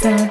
Doctor.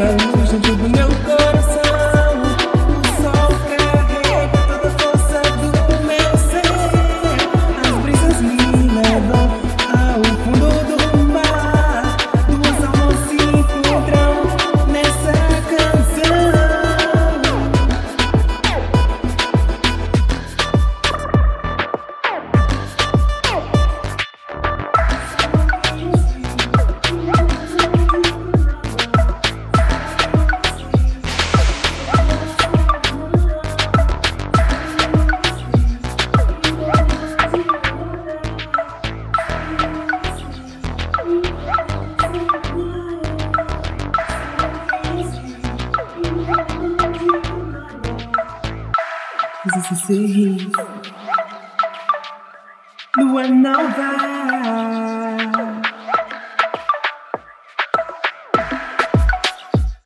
a luz dentro do meu corpo. Lua Nova.